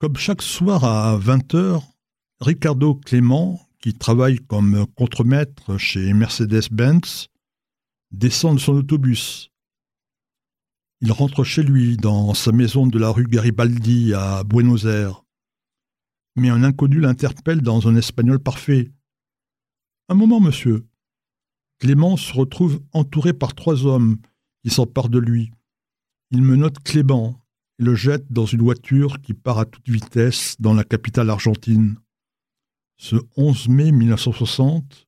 Comme chaque soir à 20h, Ricardo Clément, qui travaille comme contremaître chez Mercedes-Benz, descend de son autobus. Il rentre chez lui, dans sa maison de la rue Garibaldi à Buenos Aires. Mais un inconnu l'interpelle dans un espagnol parfait. Un moment, monsieur. Clément se retrouve entouré par trois hommes qui s'emparent de lui. Il me note Clément, et le jette dans une voiture qui part à toute vitesse dans la capitale argentine. Ce 11 mai 1960,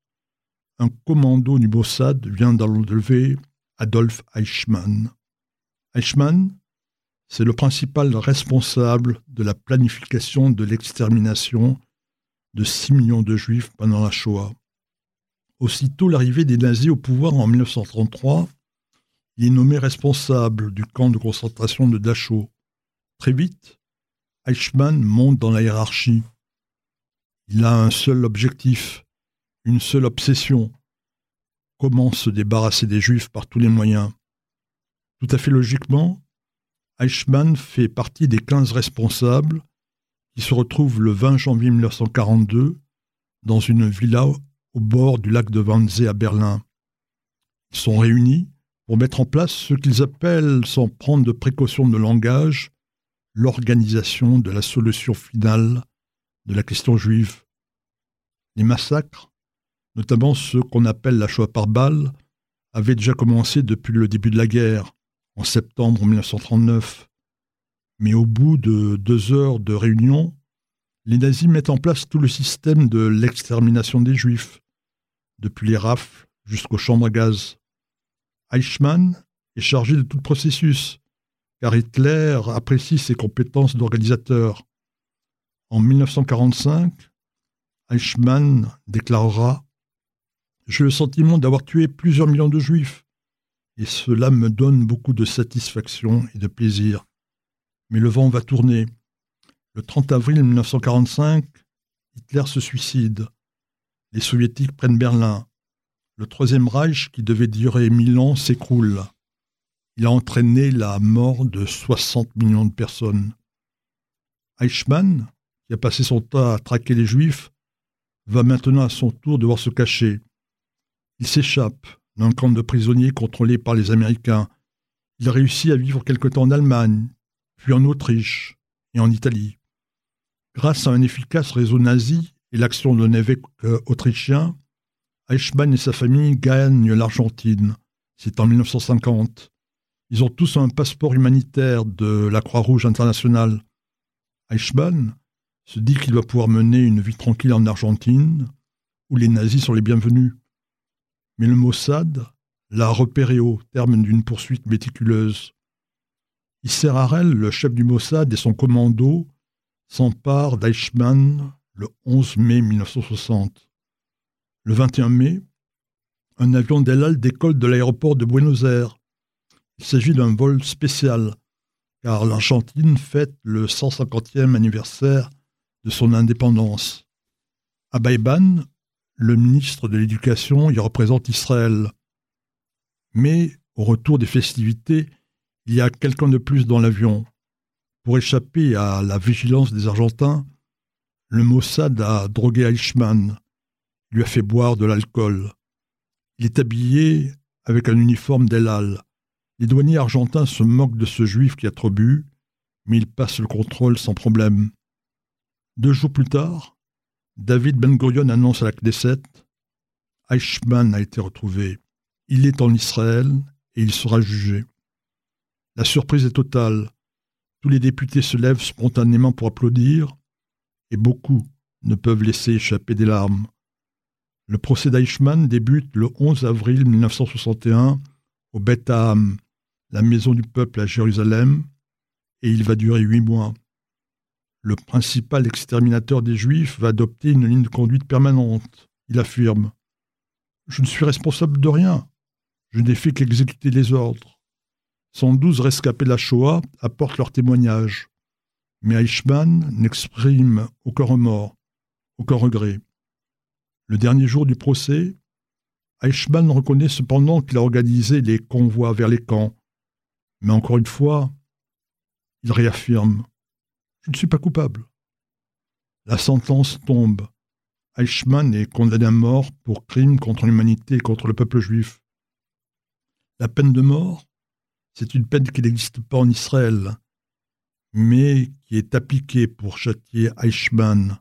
un commando du Mossad vient d'enlever Adolf Eichmann. Eichmann, c'est le principal responsable de la planification de l'extermination de 6 millions de juifs pendant la Shoah. Aussitôt l'arrivée des nazis au pouvoir en 1933, il est nommé responsable du camp de concentration de Dachau. Très vite, Eichmann monte dans la hiérarchie. Il a un seul objectif, une seule obsession. Comment se débarrasser des Juifs par tous les moyens Tout à fait logiquement, Eichmann fait partie des 15 responsables qui se retrouvent le 20 janvier 1942 dans une villa au bord du lac de Wannsee à Berlin. Ils sont réunis pour mettre en place ce qu'ils appellent, sans prendre de précautions de langage, l'organisation de la solution finale de la question juive. Les massacres, notamment ceux qu'on appelle la Shoah par balle, avaient déjà commencé depuis le début de la guerre, en septembre 1939. Mais au bout de deux heures de réunion, les nazis mettent en place tout le système de l'extermination des juifs, depuis les rafles jusqu'aux chambres à gaz. Eichmann est chargé de tout le processus, car Hitler apprécie ses compétences d'organisateur. En 1945, Eichmann déclarera J'ai le sentiment d'avoir tué plusieurs millions de juifs, et cela me donne beaucoup de satisfaction et de plaisir. Mais le vent va tourner. Le 30 avril 1945, Hitler se suicide. Les soviétiques prennent Berlin. Le Troisième Reich, qui devait durer mille ans, s'écroule. Il a entraîné la mort de 60 millions de personnes. Eichmann, qui a passé son temps à traquer les Juifs, va maintenant à son tour devoir se cacher. Il s'échappe d'un camp de prisonniers contrôlé par les Américains. Il réussit à vivre quelque temps en Allemagne, puis en Autriche et en Italie. Grâce à un efficace réseau nazi et l'action d'un évêque autrichien, Eichmann et sa famille gagnent l'Argentine. C'est en 1950. Ils ont tous un passeport humanitaire de la Croix-Rouge internationale. Eichmann se dit qu'il va pouvoir mener une vie tranquille en Argentine, où les nazis sont les bienvenus. Mais le Mossad l'a repéré au terme d'une poursuite méticuleuse. Isser Harel, le chef du Mossad et son commando, s'emparent d'Eichmann le 11 mai 1960. Le 21 mai, un avion d'El décolle de l'aéroport de Buenos Aires il s'agit d'un vol spécial, car l'Argentine fête le 150e anniversaire de son indépendance. À Baïban, le ministre de l'Éducation y représente Israël. Mais, au retour des festivités, il y a quelqu'un de plus dans l'avion. Pour échapper à la vigilance des Argentins, le Mossad a drogué Eichmann, lui a fait boire de l'alcool. Il est habillé avec un uniforme d'Elal. Les douaniers argentins se moquent de ce juif qui a trop bu, mais il passe le contrôle sans problème. Deux jours plus tard, David Ben Gurion annonce à la Knesset Eichmann a été retrouvé. Il est en Israël et il sera jugé. La surprise est totale. Tous les députés se lèvent spontanément pour applaudir, et beaucoup ne peuvent laisser échapper des larmes. Le procès d'Eichmann débute le 11 avril 1961 au Beth la maison du peuple à Jérusalem, et il va durer huit mois. Le principal exterminateur des Juifs va adopter une ligne de conduite permanente. Il affirme Je ne suis responsable de rien. Je n'ai fait qu'exécuter les ordres. 112 rescapés de la Shoah apportent leur témoignage. Mais Eichmann n'exprime aucun remords, aucun regret. Le dernier jour du procès, Eichmann reconnaît cependant qu'il a organisé les convois vers les camps mais encore une fois, il réaffirme Je ne suis pas coupable. La sentence tombe. Eichmann est condamné à mort pour crime contre l'humanité et contre le peuple juif. La peine de mort, c'est une peine qui n'existe pas en Israël, mais qui est appliquée pour châtier Eichmann,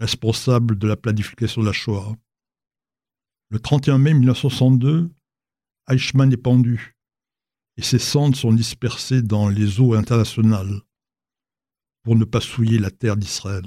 responsable de la planification de la Shoah. Le 31 mai 1962, Eichmann est pendu et ses cendres sont dispersées dans les eaux internationales pour ne pas souiller la terre d'Israël.